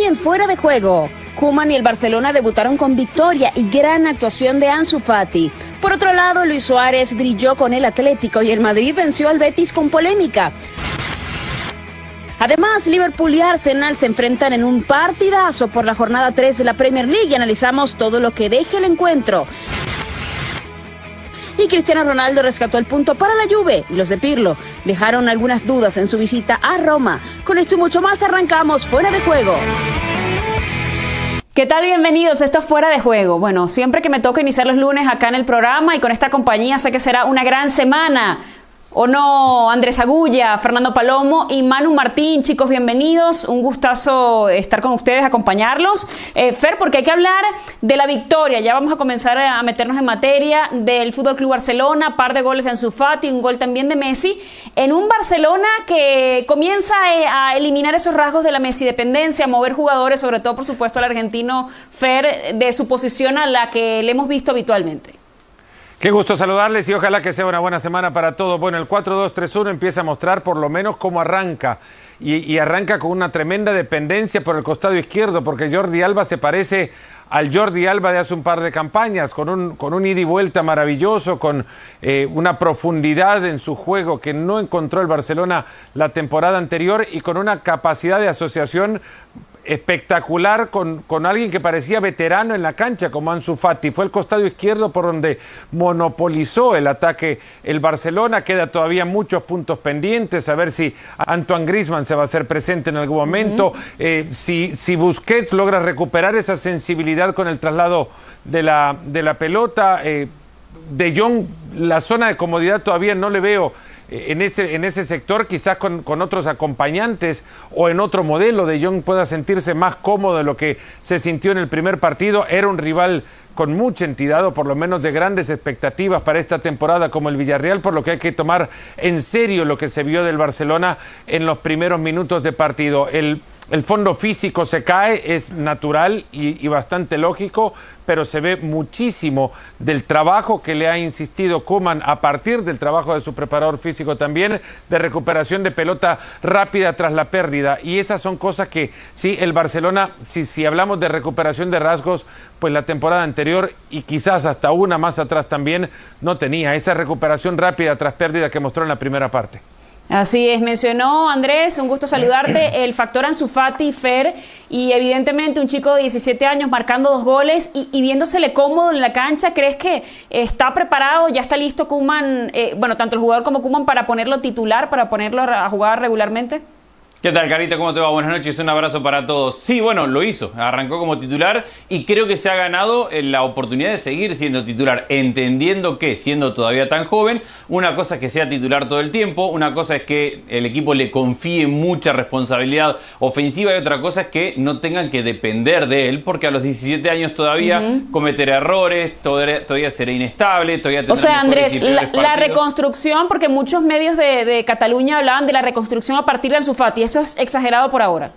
Hoy en Fuera de Juego, Kuman y el Barcelona debutaron con victoria y gran actuación de Ansu Fati. Por otro lado, Luis Suárez brilló con el Atlético y el Madrid venció al Betis con polémica. Además, Liverpool y Arsenal se enfrentan en un partidazo por la jornada 3 de la Premier League y analizamos todo lo que deje el encuentro. Y Cristiano Ronaldo rescató el punto para la Juve y los de Pirlo dejaron algunas dudas en su visita a Roma. Con esto y mucho más arrancamos fuera de juego. ¿Qué tal? Bienvenidos. Esto es Fuera de Juego. Bueno, siempre que me toca iniciar los lunes acá en el programa y con esta compañía sé que será una gran semana. ¿O no? Andrés Agulla, Fernando Palomo y Manu Martín, chicos, bienvenidos. Un gustazo estar con ustedes, acompañarlos. Eh, Fer, porque hay que hablar de la victoria. Ya vamos a comenzar a meternos en materia del Fútbol Club Barcelona, par de goles de Ansu Fati, un gol también de Messi, en un Barcelona que comienza eh, a eliminar esos rasgos de la Messi dependencia, a mover jugadores, sobre todo, por supuesto, al argentino Fer, de su posición a la que le hemos visto habitualmente. Qué gusto saludarles y ojalá que sea una buena semana para todos. Bueno, el 4-2-3-1 empieza a mostrar por lo menos cómo arranca. Y, arranca con una tremenda dependencia por el costado izquierdo, porque Jordi Alba se parece al Jordi Alba de hace un par de campañas, con un, con un ida y vuelta maravilloso, con eh, una profundidad en su juego que no encontró el Barcelona la temporada anterior y con una capacidad de asociación espectacular con, con, alguien que parecía veterano en la cancha como Ansu Fati. Fue el costado izquierdo por donde monopolizó el ataque el Barcelona. Queda todavía muchos puntos pendientes. A ver si Antoine Grisman se va a hacer presente en algún momento. Eh, si, si Busquets logra recuperar esa sensibilidad con el traslado de la, de la pelota. Eh, de Jong, la zona de comodidad todavía no le veo en ese, en ese sector, quizás con, con, otros acompañantes o en otro modelo, de Jong pueda sentirse más cómodo de lo que se sintió en el primer partido. Era un rival con mucha entidad o por lo menos de grandes expectativas para esta temporada como el Villarreal, por lo que hay que tomar en serio lo que se vio del Barcelona en los primeros minutos de partido. El el fondo físico se cae, es natural y, bastante lógico, pero se ve muchísimo del trabajo que le ha insistido Kuman a partir del trabajo de su preparador físico también, de recuperación de pelota rápida tras la pérdida. Y esas son cosas que, sí, el Barcelona, si, si hablamos de recuperación de rasgos, pues la temporada anterior y quizás hasta una más atrás también no tenía esa recuperación rápida tras pérdida que mostró en la primera parte. Así es, mencionó Andrés, un gusto saludarte, el factor Ansu Fati, Fer, y evidentemente un chico de 17 años marcando dos goles y, viéndosele cómodo en la cancha, ¿crees que está preparado, ya está listo Kuman, eh, bueno, tanto el jugador como Kuman para ponerlo titular, para ponerlo a jugar regularmente? ¿Qué tal, Carita? ¿Cómo te va? Buenas noches, un abrazo para todos. Sí, bueno, lo hizo, arrancó como titular y creo que se ha ganado eh, la oportunidad de seguir siendo titular, entendiendo que, siendo todavía tan joven, una cosa es que sea titular todo el tiempo, una cosa es que el equipo le confíe mucha responsabilidad ofensiva y otra cosa es que no tengan que depender de él, porque a los 17 años todavía cometerá errores, todavía, será inestable, todavía O sea, Andrés, la, reconstrucción, porque muchos medios de, Cataluña hablaban de la reconstrucción a partir de su Fati eso es exagerado por ahora.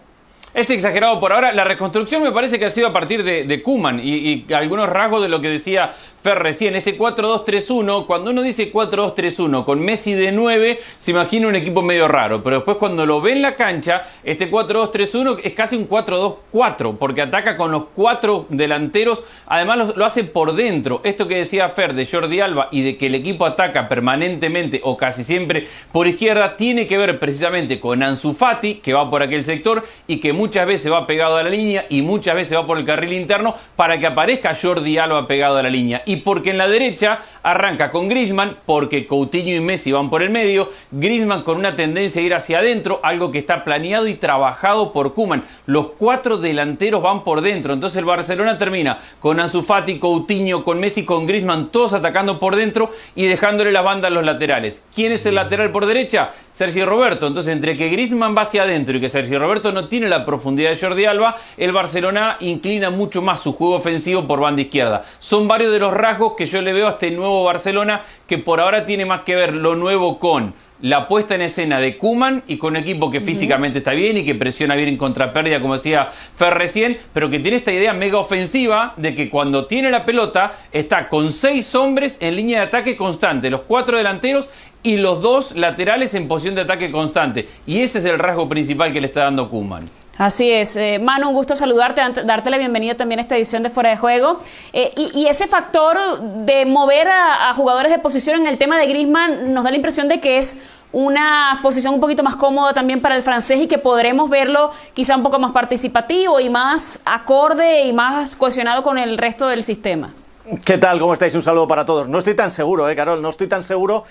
Es exagerado por ahora. La reconstrucción me parece que ha sido a partir de, Kuman y, algunos rasgos de lo que decía Fer recién, este 4-2-3-1, cuando uno dice 4-2-3-1 con Messi de 9, se imagina un equipo medio raro, pero después cuando lo ve en la cancha, este 4-2-3-1 es casi un 4-2-4, porque ataca con los cuatro delanteros, además lo, hace por dentro. Esto que decía Fer de Jordi Alba y de que el equipo ataca permanentemente o casi siempre por izquierda, tiene que ver precisamente con Ansu Fati, que va por aquel sector y que muchas veces va pegado a la línea y muchas veces va por el carril interno para que aparezca Jordi Alba pegado a la línea y porque en la derecha arranca con Griezmann, porque Coutinho y Messi van por el medio, Griezmann con una tendencia a ir hacia adentro, algo que está planeado y trabajado por Kuman. Los cuatro delanteros van por dentro, entonces el Barcelona termina con Ansu Fati, Coutinho, con Messi, con Griezmann, todos atacando por dentro y dejándole la banda a los laterales. ¿Quién es el lateral por derecha? Sergio Roberto. Entonces, entre que Griezmann va hacia adentro y que Sergio Roberto no tiene la profundidad de Jordi Alba, el Barcelona inclina mucho más su juego ofensivo por banda izquierda. Son varios de los rasgos que yo le veo a este nuevo Barcelona que por ahora tiene más que ver lo nuevo con la puesta en escena de Kuman y con un equipo que físicamente está bien y que presiona bien en contrapérdida, como decía Fer recién, pero que tiene esta idea mega ofensiva de que cuando tiene la pelota está con seis hombres en línea de ataque constante, los cuatro delanteros y los dos laterales en posición de ataque constante. Y ese es el rasgo principal que le está dando Kuman. Así es. Eh, Manu, un gusto saludarte, darte la bienvenida también a esta edición de Fuera de Juego. Eh, y, ese factor de mover a, jugadores de posición en el tema de Grisman nos da la impresión de que es una posición un poquito más cómoda también para el francés y que podremos verlo quizá un poco más participativo y más acorde y más cohesionado con el resto del sistema. ¿Qué tal? ¿Cómo estáis? Un saludo para todos. No estoy tan seguro, ¿eh, Carol? No estoy tan seguro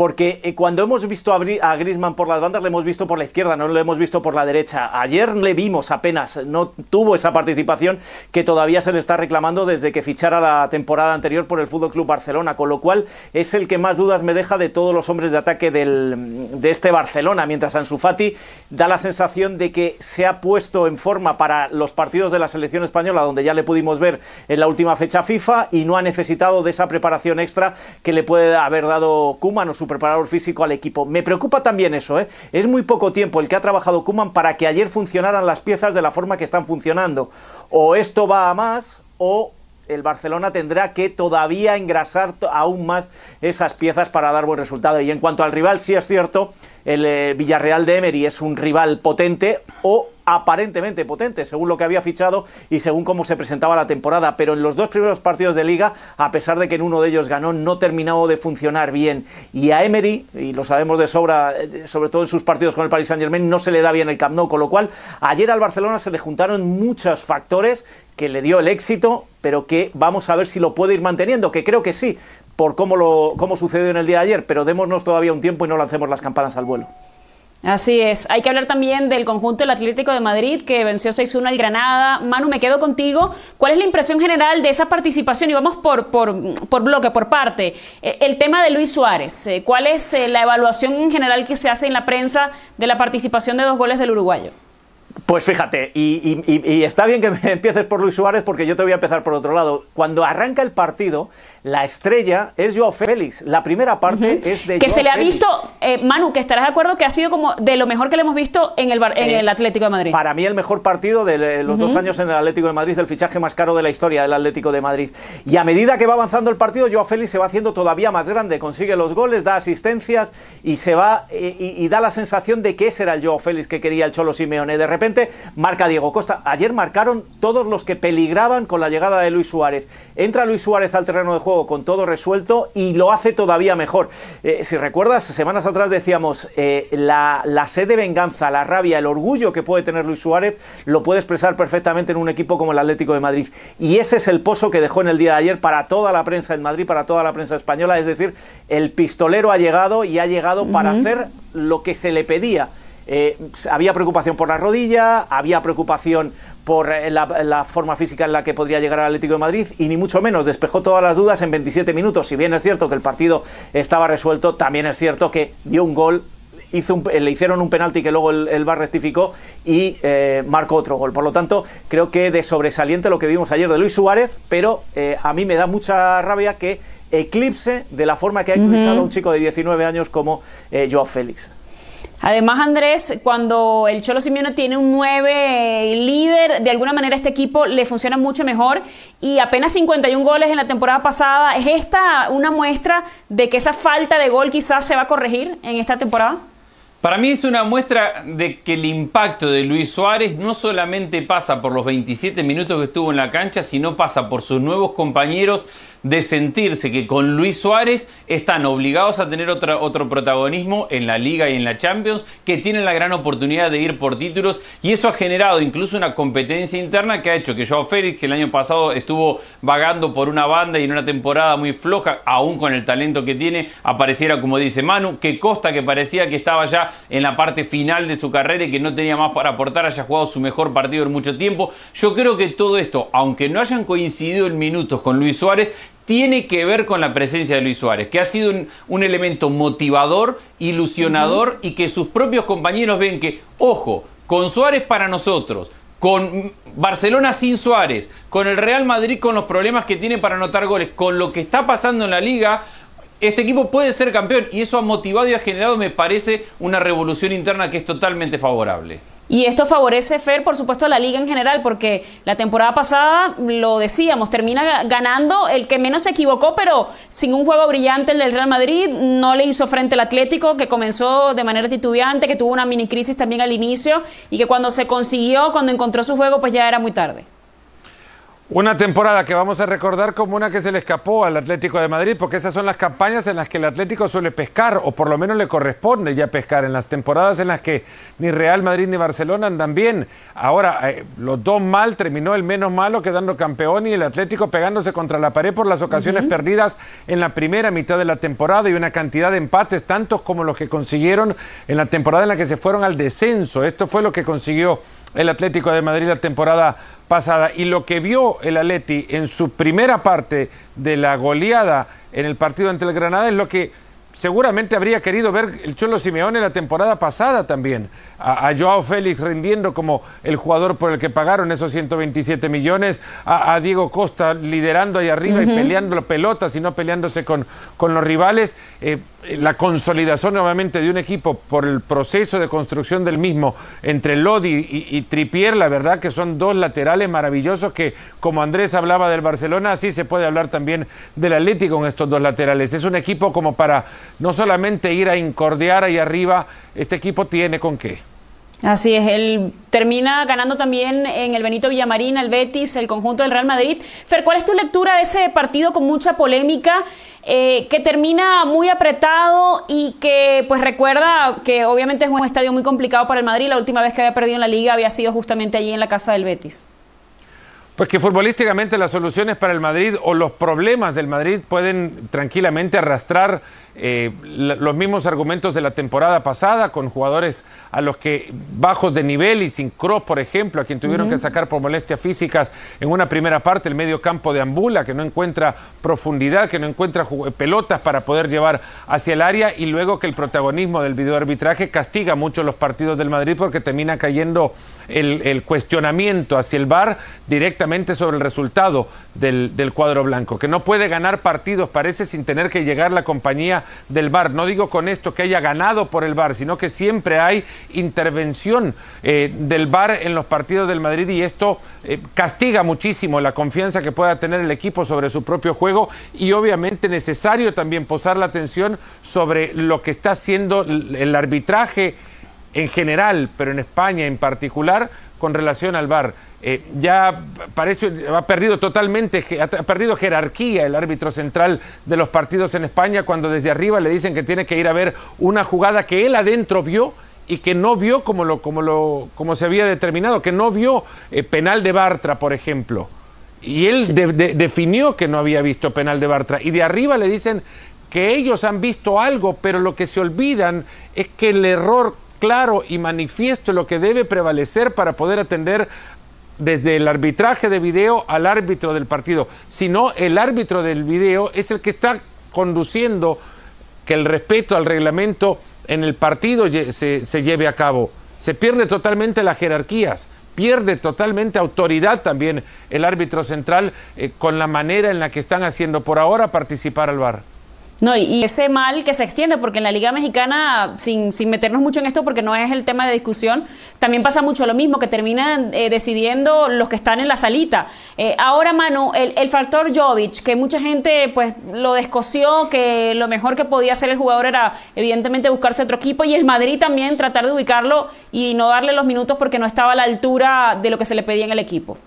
porque eh, cuando hemos visto a, Grisman por las bandas, le hemos visto por la izquierda, no le hemos visto por la derecha. Ayer le vimos apenas, no tuvo esa participación que todavía se le está reclamando desde que fichara la temporada anterior por el Fútbol Club Barcelona, con lo cual es el que más dudas me deja de todos los hombres de ataque de este Barcelona, mientras Ansu Fati da la sensación de que se ha puesto en forma para los partidos de la selección española, donde ya le pudimos ver en la última fecha FIFA, y no ha necesitado de esa preparación extra que le puede haber dado Kuman o su preparador físico al equipo. Me preocupa también eso, ¿eh? Es muy poco tiempo el que ha trabajado Kuman para que ayer funcionaran las piezas de la forma que están funcionando. O esto va a más o el Barcelona tendrá que todavía engrasar aún más esas piezas para dar buen resultado. Y en cuanto al rival, sí es cierto, el eh, Villarreal de Emery es un rival potente o aparentemente potente, según lo que había fichado y según cómo se presentaba la temporada. Pero en los dos primeros partidos de liga, a pesar de que en uno de ellos ganó, no terminó de funcionar bien. Y a Emery, y lo sabemos de sobra, eh, sobre todo en sus partidos con el Paris Saint Germain, no se le da bien el Camp Nou, con lo cual ayer al Barcelona se le juntaron muchos factores que le dio el éxito, pero que vamos a ver si lo puede ir manteniendo, que creo que sí, por cómo, lo, cómo sucedió en el día de ayer, pero démonos todavía un tiempo y no lancemos las campanas al vuelo. Así es. Hay que hablar también del conjunto del Atlético de Madrid que venció 6-1 al Granada. Manu, me quedo contigo. ¿Cuál es la impresión general de esa participación? Y vamos por, por, por bloque, por parte. Eh, el tema de Luis Suárez. Eh, ¿Cuál es eh, la evaluación en general que se hace en la prensa de la participación de dos goles del uruguayo? Pues fíjate, y, y, está bien que me empieces por Luis Suárez porque yo te voy a empezar por otro lado. Cuando arranca el partido, la estrella es Joao Félix. La primera parte es de Que se le ha visto, eh, Manu, que estarás de acuerdo que ha sido como de lo mejor que le hemos visto en el, en eh, el Atlético de Madrid. Para mí el mejor partido de los dos años en el Atlético de Madrid, el fichaje más caro de la historia del Atlético de Madrid. Y a medida que va avanzando el partido, Joao Félix se va haciendo todavía más grande, consigue los goles, da asistencias y se va y, da la sensación de que ese era el Joao Félix que quería el Cholo Simeone. De repente marca Diego Costa. Ayer marcaron todos los que peligraban con la llegada de Luis Suárez. Entra Luis Suárez al terreno de juego con todo resuelto y lo hace todavía mejor. Eh, si recuerdas, semanas atrás decíamos, eh, la, sed de venganza, la rabia, el orgullo que puede tener Luis Suárez, lo puede expresar perfectamente en un equipo como el Atlético de Madrid. Y ese es el pozo que dejó en el día de ayer para toda la prensa en Madrid, para toda la prensa española. Es decir, el pistolero ha llegado y ha llegado para hacer lo que se le pedía. Eh, había preocupación por la rodilla, había preocupación por eh, la, forma física en la que podría llegar al Atlético de Madrid y ni mucho menos despejó todas las dudas en 27 minutos. Si bien es cierto que el partido estaba resuelto, también es cierto que dio un gol Hizo le hicieron un penalti que luego el, VAR rectificó y eh, marcó otro gol. Por lo tanto, creo que de sobresaliente lo que vimos ayer de Luis Suárez, pero eh, a mí me da mucha rabia que eclipse de la forma que ha eclipsado a un chico de 19 años como Joao Félix. Además, Andrés, cuando el Cholo Simeone tiene un 9 líder, de alguna manera este equipo le funciona mucho mejor y apenas 51 goles en la temporada pasada. ¿Es esta una muestra de que esa falta de gol quizás se va a corregir en esta temporada? Para mí es una muestra de que el impacto de Luis Suárez no solamente pasa por los 27 minutos que estuvo en la cancha, sino pasa por sus nuevos compañeros de sentirse que con Luis Suárez están obligados a tener otro, protagonismo en la Liga y en la Champions, que tienen la gran oportunidad de ir por títulos y eso ha generado incluso una competencia interna que ha hecho que Joao Félix, que el año pasado estuvo vagando por una banda y en una temporada muy floja, aún con el talento que tiene, apareciera como dice Manu, que Costa que parecía que estaba ya en la parte final de su carrera y que no tenía más para aportar, haya jugado su mejor partido en mucho tiempo. Yo creo que todo esto, aunque no hayan coincidido en minutos con Luis Suárez, tiene que ver con la presencia de Luis Suárez, que ha sido un, elemento motivador, ilusionador y que sus propios compañeros ven que, ojo, con Suárez para nosotros, con Barcelona sin Suárez, con el Real Madrid con los problemas que tiene para anotar goles, con lo que está pasando en la liga, este equipo puede ser campeón y eso ha motivado y ha generado, me parece, una revolución interna que es totalmente favorable. Y esto favorece, Fer, por supuesto, a la liga en general, porque la temporada pasada, lo decíamos, termina ganando el que menos se equivocó, pero sin un juego brillante el del Real Madrid, no le hizo frente al Atlético, que comenzó de manera titubeante, que tuvo una mini crisis también al inicio, y que cuando se consiguió, cuando encontró su juego, pues ya era muy tarde. Una temporada que vamos a recordar como una que se le escapó al Atlético de Madrid, porque esas son las campañas en las que el Atlético suele pescar, o por lo menos le corresponde ya pescar, en las temporadas en las que ni Real Madrid ni Barcelona andan bien. Ahora, eh, los dos mal, terminó el menos malo quedando campeón y el Atlético pegándose contra la pared por las ocasiones perdidas en la primera mitad de la temporada y una cantidad de empates, tantos como los que consiguieron en la temporada en la que se fueron al descenso. Esto fue lo que consiguió el Atlético de Madrid la temporada pasada y lo que vio el Atleti en su primera parte de la goleada en el partido ante el Granada es lo que seguramente habría querido ver el Cholo Simeone la temporada pasada también. A, Joao Félix rindiendo como el jugador por el que pagaron esos 127 millones, a, Diego Costa liderando ahí arriba y peleando pelotas y no peleándose con, con los rivales. Eh, la consolidación nuevamente de un equipo por el proceso de construcción del mismo entre Lodi y, Tripier, la verdad que son dos laterales maravillosos que, como Andrés hablaba del Barcelona, así se puede hablar también del Atlético con estos dos laterales. Es un equipo como para no solamente ir a incordiar ahí arriba, este equipo tiene con qué. Así es, él termina ganando también en el Benito Villamarín, el Betis, el conjunto del Real Madrid. Fer, ¿cuál es tu lectura de ese partido con mucha polémica, eh, que termina muy apretado y que pues recuerda que obviamente es un estadio muy complicado para el Madrid? La última vez que había perdido en la liga había sido justamente allí en la casa del Betis. Pues que futbolísticamente las soluciones para el Madrid o los problemas del Madrid pueden tranquilamente arrastrar eh, los mismos argumentos de la temporada pasada, con jugadores a los que bajos de nivel y sin cross, por ejemplo, a quien tuvieron que sacar por molestias físicas en una primera parte el medio campo de Ambula, que no encuentra profundidad, que no encuentra pelotas para poder llevar hacia el área, y luego que el protagonismo del videoarbitraje castiga mucho los partidos del Madrid porque termina cayendo el, cuestionamiento hacia el VAR directamente sobre el resultado del, del cuadro blanco, que no puede ganar partidos, parece, sin tener que llegar la compañía del VAR. No digo con esto que haya ganado por el VAR, sino que siempre hay intervención eh, del VAR en los partidos del Madrid y esto eh, castiga muchísimo la confianza que pueda tener el equipo sobre su propio juego y obviamente necesario también posar la atención sobre lo que está haciendo el arbitraje en general, pero en España en particular, con relación al VAR. Eh, ya parece, ha perdido totalmente, ha perdido jerarquía el árbitro central de los partidos en España cuando desde arriba le dicen que tiene que ir a ver una jugada que él adentro vio y que no vio como, lo, como, lo, como se había determinado, que no vio eh, penal de Bartra, por ejemplo. Y él definió que no había visto penal de Bartra. Y de arriba le dicen que ellos han visto algo, pero lo que se olvidan es que el error claro y manifiesto es lo que debe prevalecer para poder atender desde el arbitraje de video al árbitro del partido, sino el árbitro del video es el que está conduciendo que el respeto al reglamento en el partido se, lleve a cabo. Se pierde totalmente las jerarquías, pierde totalmente autoridad también el árbitro central eh, con la manera en la que están haciendo por ahora participar al VAR. No, y, ese mal que se extiende, porque en la Liga Mexicana, sin, sin, meternos mucho en esto, porque no es el tema de discusión, también pasa mucho lo mismo, que terminan eh, decidiendo los que están en la salita. Eh, ahora, Manu, el, el, factor Jovic, que mucha gente pues lo descoció, que lo mejor que podía hacer el jugador era evidentemente buscarse otro equipo, y el Madrid también tratar de ubicarlo y no darle los minutos porque no estaba a la altura de lo que se le pedía en el equipo.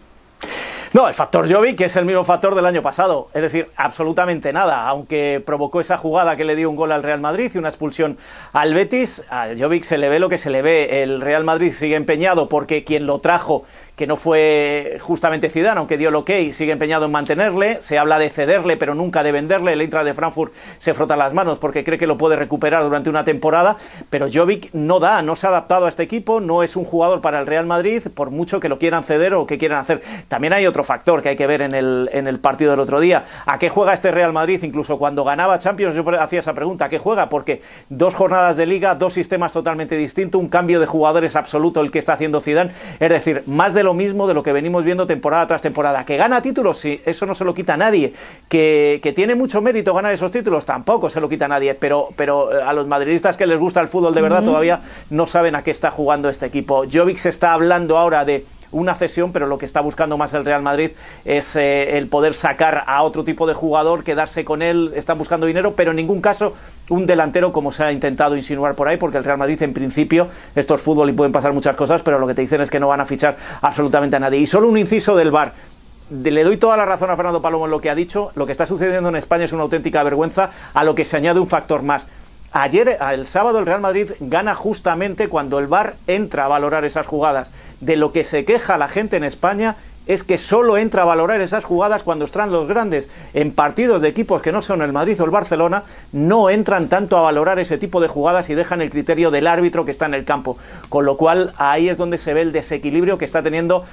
No, el factor Jovic es el mismo factor del año pasado, es decir, absolutamente nada, aunque provocó esa jugada que le dio un gol al Real Madrid y una expulsión al Betis, a Jovic se le ve lo que se le ve, el Real Madrid sigue empeñado porque quien lo trajo que no fue justamente Zidane, aunque dio el ok, sigue empeñado en mantenerle, se habla de cederle, pero nunca de venderle, el Eintracht de Frankfurt se frota las manos porque cree que lo puede recuperar durante una temporada, pero Jovic no da, no se ha adaptado a este equipo, no es un jugador para el Real Madrid, por mucho que lo quieran ceder o que quieran hacer. También hay otro factor que hay que ver en el, en el partido del otro día. ¿A qué juega este Real Madrid? Incluso cuando ganaba Champions, yo hacía esa pregunta, ¿a qué juega? Porque dos jornadas de liga, dos sistemas totalmente distintos, un cambio de jugadores absoluto el que está haciendo Zidane, es decir, más de lo mismo de lo que venimos viendo temporada tras temporada. ¿Que gana títulos? Sí, eso no se lo quita a nadie. ¿Que, que tiene mucho mérito ganar esos títulos? Tampoco se lo quita a nadie, pero, pero eh, a los madridistas que les gusta el fútbol de verdad todavía no saben a qué está jugando este equipo. Jovic se está hablando ahora de una cesión, pero lo que está buscando más el Real Madrid es eh, el poder sacar a otro tipo de jugador, quedarse con él, están buscando dinero, pero en ningún caso un delantero como se ha intentado insinuar por ahí, porque el Real Madrid en principio, esto es fútbol y pueden pasar muchas cosas, pero lo que te dicen es que no van a fichar absolutamente a nadie. Y solo un inciso del bar. Le doy toda la razón a Fernando Palomo en lo que ha dicho. Lo que está sucediendo en España es una auténtica vergüenza, a lo que se añade un factor más. Ayer, el sábado, el Real Madrid gana justamente cuando el VAR entra a valorar esas jugadas. De lo que se queja la gente en España es que solo entra a valorar esas jugadas cuando están los grandes. En partidos de equipos que no son el Madrid o el Barcelona, no entran tanto a valorar ese tipo de jugadas y dejan el criterio del árbitro que está en el campo. Con lo cual, ahí es donde se ve el desequilibrio que está teniendo.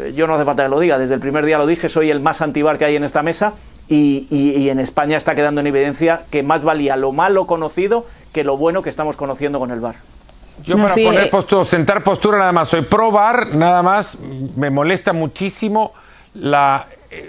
eh, Yo no hace falta que lo diga, desde el primer día lo dije, soy el más antibar que hay en esta mesa. Y, y- en España está quedando en evidencia que más valía lo malo conocido que lo bueno que estamos conociendo con el VAR. Yo No, para sí, poner eh. postura, sentar postura nada más, soy pro bar, nada más, me molesta muchísimo la,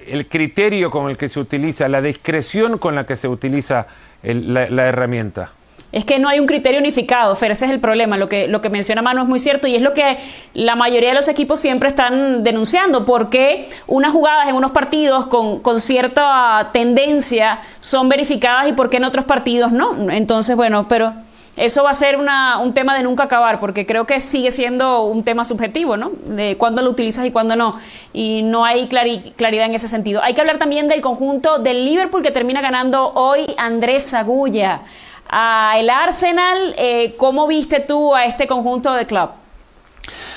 el criterio con el que se utiliza, la discreción con la que se utiliza el- la, la herramienta. Es que no hay un criterio unificado, Fer, ese es el problema. Lo que, lo que menciona Manu es muy cierto y es lo que la mayoría de los equipos siempre están denunciando. porque unas jugadas en unos partidos con, con cierta tendencia son verificadas y por qué en otros partidos no? Entonces, bueno, pero eso va a ser una- un tema de nunca acabar porque creo que sigue siendo un tema subjetivo, ¿no? De cuándo lo utilizas y cuándo no. Y no hay clari- claridad en ese sentido. Hay que hablar también del conjunto del Liverpool que termina ganando hoy Andrés Agulla a el Arsenal. eh, ¿Cómo viste tú a este conjunto de club?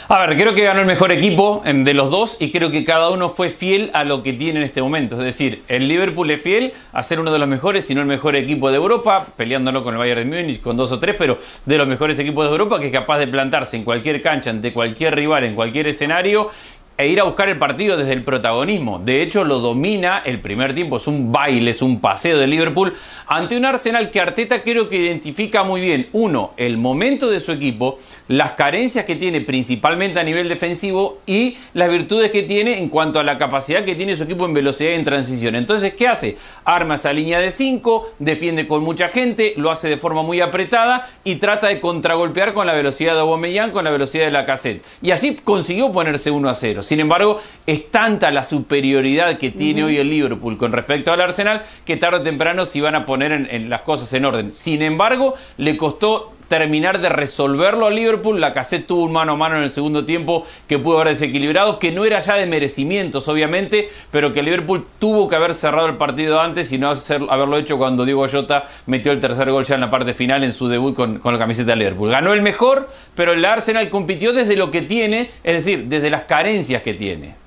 A ver, creo que ganó el mejor equipo de los dos y creo que cada uno fue fiel a lo que tiene en este momento. Es decir, el Liverpool es fiel a ser uno de los mejores, si no el mejor equipo de Europa, peleándolo con el Bayern de Múnich con dos o tres, pero de los mejores equipos de Europa que es capaz de plantarse en cualquier cancha, ante cualquier rival, en cualquier escenario e ir a buscar el partido desde el protagonismo. De hecho, lo domina el primer tiempo, es un baile, es un paseo de Liverpool ante un Arsenal que Arteta creo que identifica muy bien, uno, el momento de su equipo, las carencias que tiene principalmente a nivel defensivo y las virtudes que tiene en cuanto a la capacidad que tiene su equipo en velocidad y en transición. Entonces, ¿qué hace? Arma esa línea de 5, defiende con mucha gente, lo hace de forma muy apretada y trata de contragolpear con la velocidad de Aubameyang, con la velocidad de la cassette. Y así consiguió ponerse 1 a 0. Sin embargo, es tanta la superioridad que tiene hoy el Liverpool con respecto al Arsenal que tarde o temprano se iban a poner en, en las cosas en orden. Sin embargo, le costó terminar de resolverlo al Liverpool. La cassette tuvo un mano a mano en el segundo tiempo que pudo haber desequilibrado, que no era ya de merecimientos, obviamente, pero que Liverpool tuvo que haber cerrado el partido antes y no haberlo hecho cuando Diego Jota metió el tercer gol ya en la parte final en su debut con, con la camiseta de Liverpool. Ganó el mejor, pero el Arsenal compitió desde lo que tiene, es decir, desde las carencias que tiene.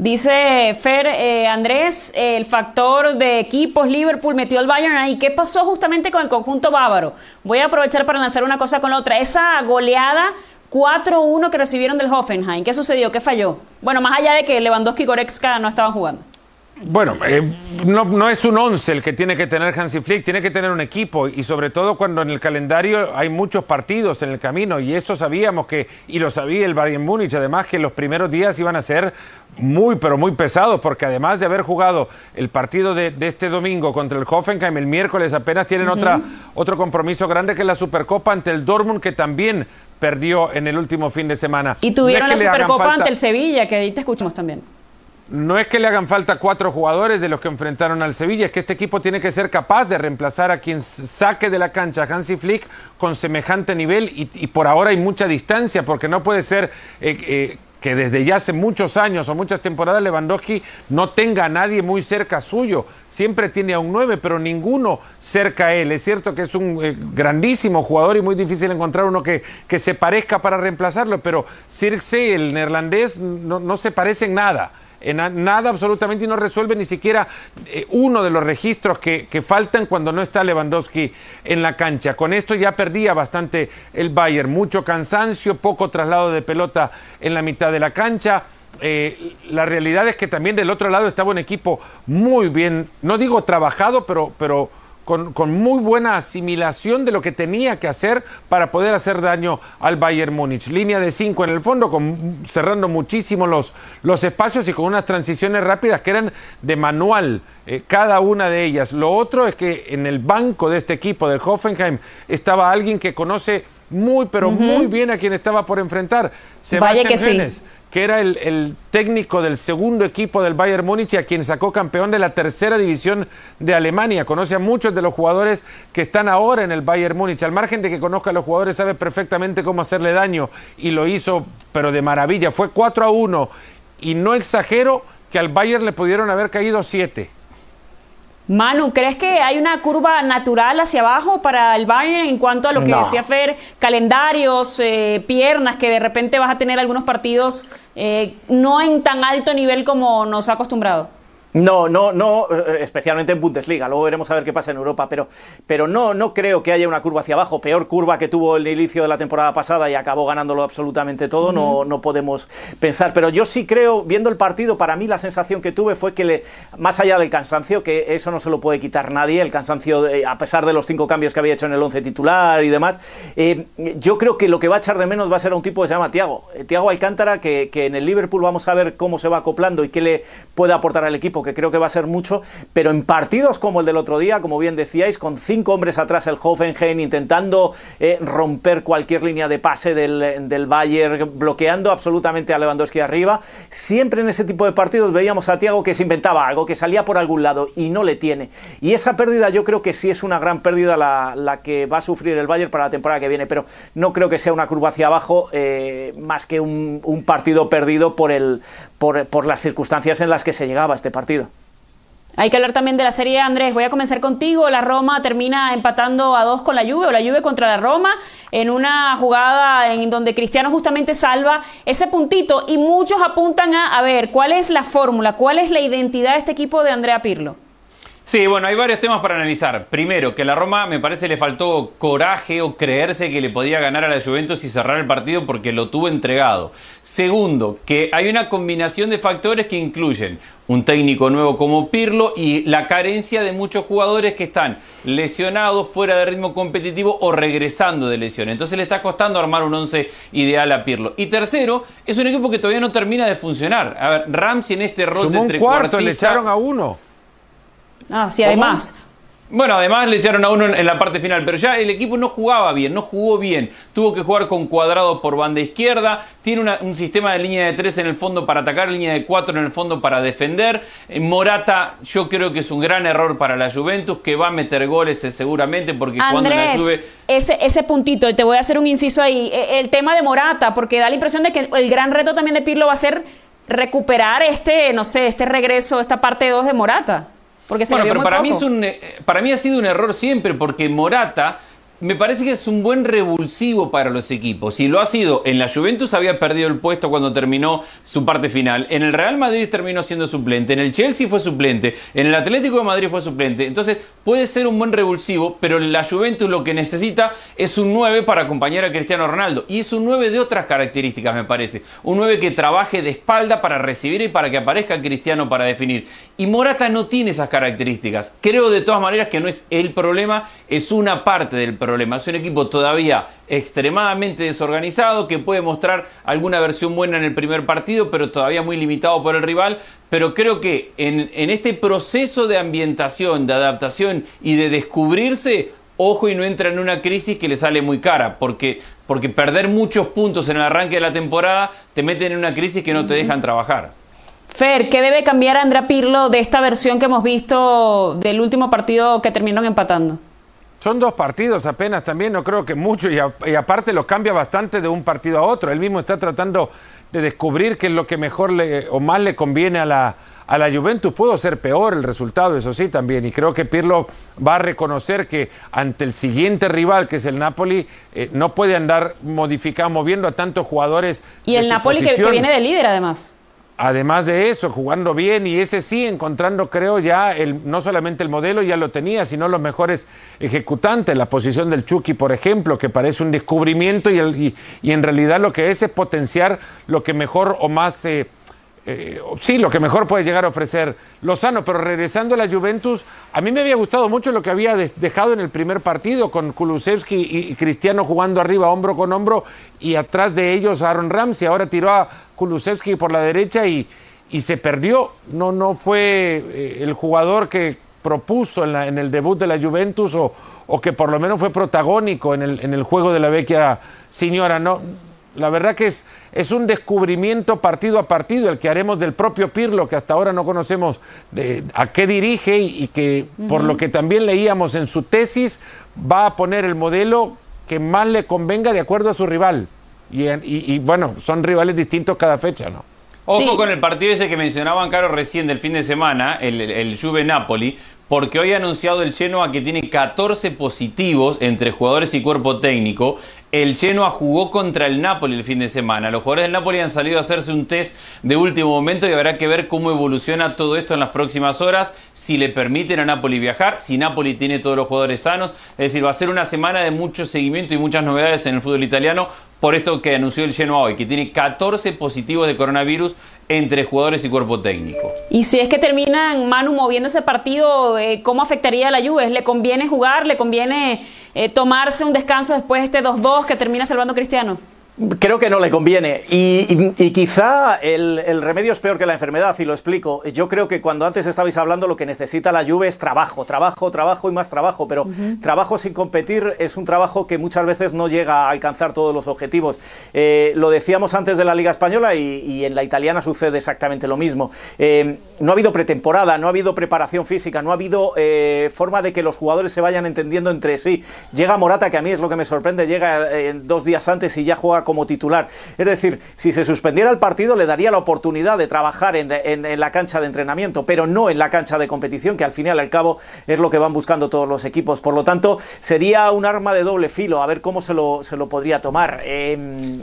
Dice Fer, eh, Andrés, el factor de equipos, Liverpool metió al Bayern ahí. ¿Qué pasó justamente con el conjunto bávaro? Voy a aprovechar para lanzar una cosa con la otra. Esa goleada 4-1 que recibieron del Hoffenheim, ¿qué sucedió? ¿Qué falló? Bueno, más allá de que Lewandowski y Goretzka no estaban jugando. Bueno, eh, no, no es un once el que tiene que tener Hansi Flick, tiene que tener un equipo y sobre todo cuando en el calendario hay muchos partidos en el camino y eso sabíamos que, y lo sabía el Bayern Múnich, además que los primeros días iban a ser muy, pero muy pesados porque además de haber jugado el partido de, de este domingo contra el Hoffenheim el miércoles apenas tienen otra, otro compromiso grande que es la Supercopa ante el Dortmund que también perdió en el último fin de semana. Y No tuvieron es que la Supercopa falta- ante el Sevilla, que ahí te escuchamos también. No es que le hagan falta cuatro jugadores de los que enfrentaron al Sevilla, es que este equipo tiene que ser capaz de reemplazar a quien saque de la cancha a Hansi Flick con semejante nivel y, y por ahora hay mucha distancia porque no puede ser eh, eh, que desde ya hace muchos años o muchas temporadas Lewandowski no tenga a nadie muy cerca suyo. Siempre tiene a un 9, pero ninguno cerca a él. Es cierto que es un eh, grandísimo jugador y muy difícil encontrar uno que, que se parezca para reemplazarlo, pero Circe, el neerlandés, no, no se parece en nada en nada absolutamente y no resuelve ni siquiera eh, uno de los registros que, que faltan cuando no está Lewandowski en la cancha. Con esto ya perdía bastante el Bayern, mucho cansancio, poco traslado de pelota en la mitad de la cancha. eh, la realidad es que también del otro lado estaba un equipo muy bien, no digo trabajado, pero, pero con, con, muy buena asimilación de lo que tenía que hacer para poder hacer daño al Bayern Múnich. Línea de cinco en el fondo, con, cerrando muchísimo los, los espacios y con unas transiciones rápidas que eran de manual, eh, cada una de ellas. Lo otro es que en el banco de este equipo del Hoffenheim estaba alguien que conoce muy, pero uh -huh. muy bien a quien estaba por enfrentar. Sebastián que Genes, sí que era el, el, técnico del segundo equipo del Bayern Múnich y a quien sacó campeón de la tercera división de Alemania. Conoce a muchos de los jugadores que están ahora en el Bayern Múnich. Al margen de que conozca a los jugadores, sabe perfectamente cómo hacerle daño y lo hizo, pero de maravilla. Fue 4 a 1 y no exagero que al Bayern le pudieron haber caído 7. Manu, ¿crees que hay una curva natural hacia abajo para el Bayern en cuanto a lo que No. decía Fer, calendarios, eh, piernas, que de repente vas a tener algunos partidos eh, no en tan alto nivel como nos ha acostumbrado? No, no, no, eh, especialmente en Bundesliga. Luego veremos a ver qué pasa en Europa, pero, pero no, no creo que haya una curva hacia abajo. Peor curva que tuvo el inicio de la temporada pasada y acabó ganándolo absolutamente todo. no, no podemos pensar. Pero yo sí creo, viendo el partido, para mí la sensación que tuve fue que, le, más allá del cansancio, que eso no se lo puede quitar nadie, el cansancio, eh, a pesar de los cinco cambios que había hecho en el once titular y demás, eh, yo creo que lo que va a echar de menos va a ser a un tipo que se llama Tiago. Tiago Alcántara, que, que en el Liverpool vamos a ver cómo se va acoplando y qué le puede aportar al equipo que creo que va a ser mucho, pero en partidos como el del otro día, como bien decíais, con cinco hombres atrás el Hoffenheim intentando eh, romper cualquier línea de pase del, del, Bayern, bloqueando absolutamente a Lewandowski arriba, siempre en ese tipo de partidos veíamos a Thiago que se inventaba algo, que salía por algún lado y no le tiene. Y esa pérdida yo creo que sí es una gran pérdida la, la que va a sufrir el Bayern para la temporada que viene, pero no creo que sea una curva hacia abajo eh, más que un, partido perdido por, el, por, por las circunstancias en las que se llegaba este partido. Hay que hablar también de la serie, Andrés. Voy a comenzar contigo. La Roma termina empatando a dos con la Juve, o la Juve contra la Roma, en una jugada en donde Cristiano justamente salva ese puntito. Y muchos apuntan a, a ver, ¿cuál es la fórmula? ¿Cuál es la identidad de este equipo de Andrea Pirlo? Sí, bueno, hay varios temas para analizar. Primero, que a la Roma me parece le faltó coraje o creerse que le podía ganar a la Juventus y cerrar el partido porque lo tuvo entregado. Segundo, que hay una combinación de factores que incluyen un técnico nuevo como Pirlo y la carencia de muchos jugadores que están lesionados, fuera de ritmo competitivo o regresando de lesión. Entonces le está costando armar un once ideal a Pirlo. Y tercero, es un equipo que todavía no termina de funcionar. A ver, Ramsey en este rol de un cuarto, le echaron a uno. Ah, sí, además. Bueno, además le echaron a uno en la parte final, pero ya el equipo no jugaba bien, no jugó bien. Tuvo que jugar con cuadrado por banda izquierda, tiene una, un sistema de línea de tres en el fondo para atacar, línea de cuatro en el fondo para defender. Morata yo creo que es un gran error para la Juventus, que va a meter goles eh, seguramente, porque Andrés, cuando la Juve... Ese, ese puntito, te voy a hacer un inciso ahí, el tema de Morata, porque da la impresión de que el gran reto también de Pirlo va a ser recuperar este, no sé, este regreso, esta parte 2 de Morata. Porque se bueno, pero para poco. mí, es un, eh, para mí ha sido un error siempre, porque Morata me parece que es un buen revulsivo para los equipos. Y lo ha sido. En la Juventus había perdido el puesto cuando terminó su parte final. En el Real Madrid terminó siendo suplente. En el Chelsea fue suplente. En el Atlético de Madrid fue suplente. Entonces puede ser un buen revulsivo, pero la Juventus lo que necesita es un 9 para acompañar a Cristiano Ronaldo. Y es un 9 de otras características, me parece. Un 9 que trabaje de espalda para recibir y para que aparezca Cristiano para definir. Y Morata no tiene esas características. Creo de todas maneras que no es el problema, es una parte del problema problema. Es un equipo todavía extremadamente desorganizado que puede mostrar alguna versión buena en el primer partido, pero todavía muy limitado por el rival. Pero creo que en, en este proceso de ambientación, de adaptación y de descubrirse, ojo y no entra en una crisis que le sale muy cara, porque, porque perder muchos puntos en el arranque de la temporada te meten en una crisis que no te dejan trabajar. Fer, ¿qué debe cambiar Andrea Pirlo de esta versión que hemos visto del último partido que terminaron empatando? Son dos partidos apenas también, no creo que mucho, y, a, y, aparte lo cambia bastante de un partido a otro. Él mismo está tratando de descubrir qué es lo que mejor le, o más le conviene a la, a la Juventus. Pudo ser peor el resultado, eso sí, también. Y creo que Pirlo va a reconocer que ante el siguiente rival, que es el Napoli, eh, no puede andar modificando, moviendo a tantos jugadores. Y el Napoli que, que viene de líder, además. Además de eso, jugando bien y ese sí, encontrando, creo, ya el, no solamente el modelo ya lo tenía, sino los mejores ejecutantes. La posición del Chucky, por ejemplo, que parece un descubrimiento y, el, y, en realidad lo que es es potenciar lo que mejor o más eh, eh, sí, lo que mejor puede llegar a ofrecer Lozano, pero regresando a la Juventus, a mí me había gustado mucho lo que había dejado en el primer partido con Kulusevski y, Cristiano jugando arriba hombro con hombro y atrás de ellos Aaron Ramsey, ahora tiró a Kulusevski por la derecha y, y se perdió, no, no fue eh, el jugador que propuso en, el debut de la Juventus o, o, que por lo menos fue protagónico en el, en el juego de la vecchia señora, no la verdad que es, es un descubrimiento partido a partido el que haremos del propio Pirlo, que hasta ahora no conocemos de, a qué dirige y, que por lo que también leíamos en su tesis va a poner el modelo que más le convenga de acuerdo a su rival. Y, y, bueno, son rivales distintos cada fecha, ¿no? Ojo con el partido ese que mencionaban, Caro, recién del fin de semana, el, el Juve Napoli, porque hoy ha anunciado el Genoa que tiene 14 positivos entre jugadores y cuerpo técnico. El Genoa jugó contra el Napoli el fin de semana. Los jugadores del Napoli han salido a hacerse un test de último momento y habrá que ver cómo evoluciona todo esto en las próximas horas, si le permiten a Napoli viajar, si Napoli tiene todos los jugadores sanos. Es decir, va a ser una semana de mucho seguimiento y muchas novedades en el fútbol italiano por esto que anunció el Genoa hoy, que tiene 14 positivos de coronavirus entre jugadores y cuerpo técnico. Y si es que terminan Manu moviendo ese partido, eh, ¿cómo afectaría a la Juve? ¿Le conviene jugar? ¿Le conviene eh, tomarse un descanso después de este 2-2 que termina salvando Cristiano? Creo que no le conviene. Y, quizá el, remedio es peor que la enfermedad, y lo explico. Yo creo que cuando antes estabais hablando, lo que necesita la lluvia es trabajo, trabajo, trabajo y más trabajo. Pero trabajo sin competir es un trabajo que muchas veces no llega a alcanzar todos los objetivos. Eh, lo decíamos antes de la Liga Española y, en la italiana sucede exactamente lo mismo. Eh, no ha habido pretemporada, no ha habido preparación física, no ha habido eh, forma de que los jugadores se vayan entendiendo entre sí. Llega Morata, que a mí es lo que me sorprende, llega dos días antes y ya juega como titular. Es decir, si se suspendiera el partido le daría la oportunidad de trabajar en, la cancha de entrenamiento, pero no en la cancha de competición, que al final al cabo es lo que van buscando todos los equipos. Por lo tanto, sería un arma de doble filo, a ver cómo se lo, se lo podría tomar. Em,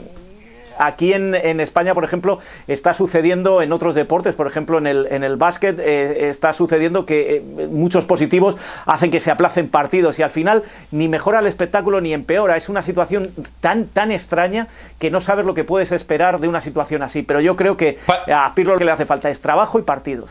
Aquí en, España, por ejemplo, está sucediendo en otros deportes, por ejemplo, en el, en el básquet, eh, está sucediendo que eh, muchos positivos hacen que se aplacen partidos y al final ni mejora el espectáculo ni empeora. Es una situación tan, tan extraña que no sabes lo que puedes esperar de una situación así. Pero yo creo que a Pirlo lo que le hace falta es trabajo y partidos.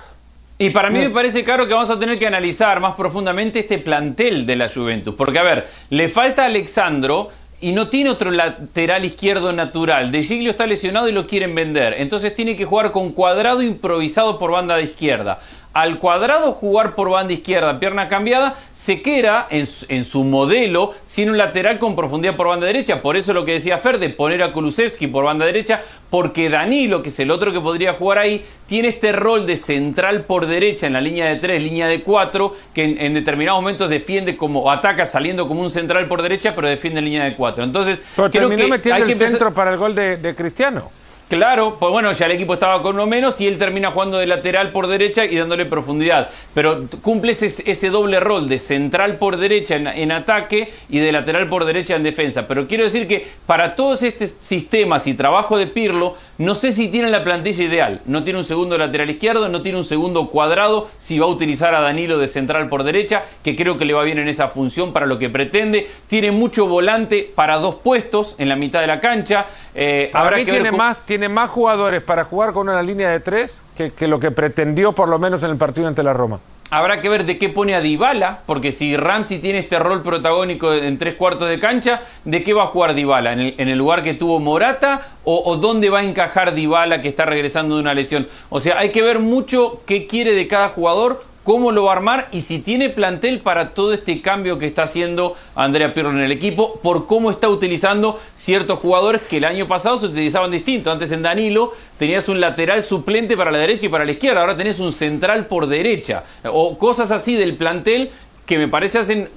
Y para mí me parece, claro, que vamos a tener que analizar más profundamente este plantel de la Juventus. Porque, a ver, le falta a Alexandro y no tiene otro lateral izquierdo natural. De Giglio está lesionado y lo quieren vender. Entonces tiene que jugar con cuadrado improvisado por banda de izquierda al cuadrado jugar por banda izquierda, pierna cambiada, se queda en, su modelo sin un lateral con profundidad por banda derecha. Por eso lo que decía Fer de poner a Kulusevski por banda derecha, porque Danilo, que es el otro que podría jugar ahí, tiene este rol de central por derecha en la línea de 3, línea de 4, que en, determinados momentos defiende como, o ataca saliendo como un central por derecha, pero defiende en línea de 4. Entonces, pero creo que metiendo el centro para el gol de Cristiano. Claro, pues bueno, ya el equipo estaba con uno menos y él termina jugando de lateral por derecha y dándole profundidad. Pero cumple ese, doble rol de central por derecha en, ataque y de lateral por derecha en defensa. Pero quiero decir que para todos estos sistemas y trabajo de Pirlo, no sé si tiene la plantilla ideal. No tiene un segundo lateral izquierdo, no tiene un segundo cuadrado, si va a utilizar a Danilo de central por derecha, que creo que le va bien en esa función para lo que pretende. Tiene mucho volante para dos puestos en la mitad de la cancha. Eh, habrá que tiene más tiene más jugadores para jugar con una línea de tres que, lo que pretendió por lo menos en el partido ante la Roma. Habrá que ver de qué pone a Dybala, porque si Ramsey tiene este rol protagónico en tres cuartos de cancha, ¿de qué va a jugar Dybala? ¿En el, lugar que tuvo Morata? O, ¿O, dónde va a encajar Dybala que está regresando de una lesión? O sea, hay que ver mucho qué quiere de cada jugador cómo lo va a armar y si tiene plantel para todo este cambio que está haciendo Andrea Pirlo en el equipo, por cómo está utilizando ciertos jugadores que el año pasado se utilizaban distinto. Antes en Danilo tenías un lateral suplente para la derecha y para la izquierda, ahora tenés un central por derecha. O cosas así del plantel que me parece hacen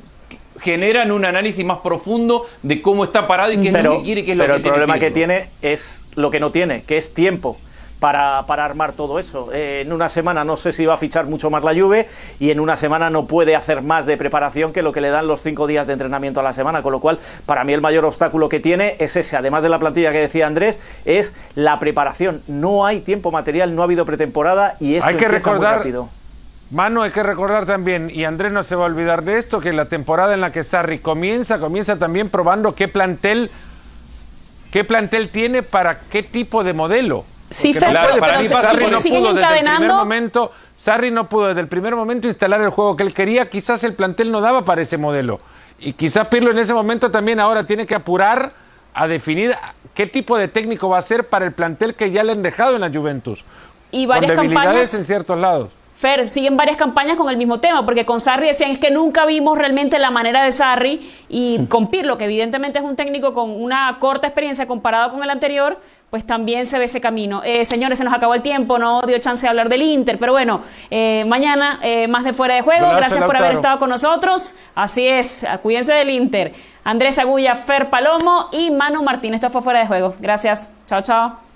generan un análisis más profundo de cómo está parado y qué es lo que quiere, qué es lo pero el problema que tiene es lo que no tiene, que es tiempo para, para armar todo eso. Eh, en una semana no sé si va a fichar mucho más la Juve y en una semana no puede hacer más de preparación que lo que le dan los cinco días de entrenamiento a la semana, con lo cual para mí el mayor obstáculo que tiene es ese, además de la plantilla que decía Andrés, es la preparación. No hay tiempo material, no ha habido pretemporada y esto hay que recordar, rápido. Mano, hay que recordar también, y Andrés no se va a olvidar de esto, que la temporada en la que Sarri comienza, comienza también probando qué plantel, qué plantel tiene para qué tipo de modelo Sí, Fer, Claro, pero, para mí pasa no pudo desde el primer momento, Sarri no pudo desde el primer momento instalar el juego que él quería, quizás el plantel no daba para ese modelo. Y quizás Pirlo en ese momento también ahora tiene que apurar a definir qué tipo de técnico va a ser para el plantel que ya le han dejado en la Juventus. Y varias con campañas. en ciertos lados. Fer, siguen varias campañas con el mismo tema, porque con Sarri decían es que nunca vimos realmente la manera de Sarri y con Pirlo, que evidentemente es un técnico con una corta experiencia comparado con el anterior, pues también se ve ese camino. Eh, señores, se nos acabó el tiempo, no dio chance de hablar del Inter, pero bueno, eh, mañana eh, más de fuera de juego. Golazo, Gracias por haber estado con nosotros. Así es, cuídense del Inter. Andrés Agulla, Fer Palomo y Manu Martín. Esto fue fuera de juego. Gracias. Chao, chao.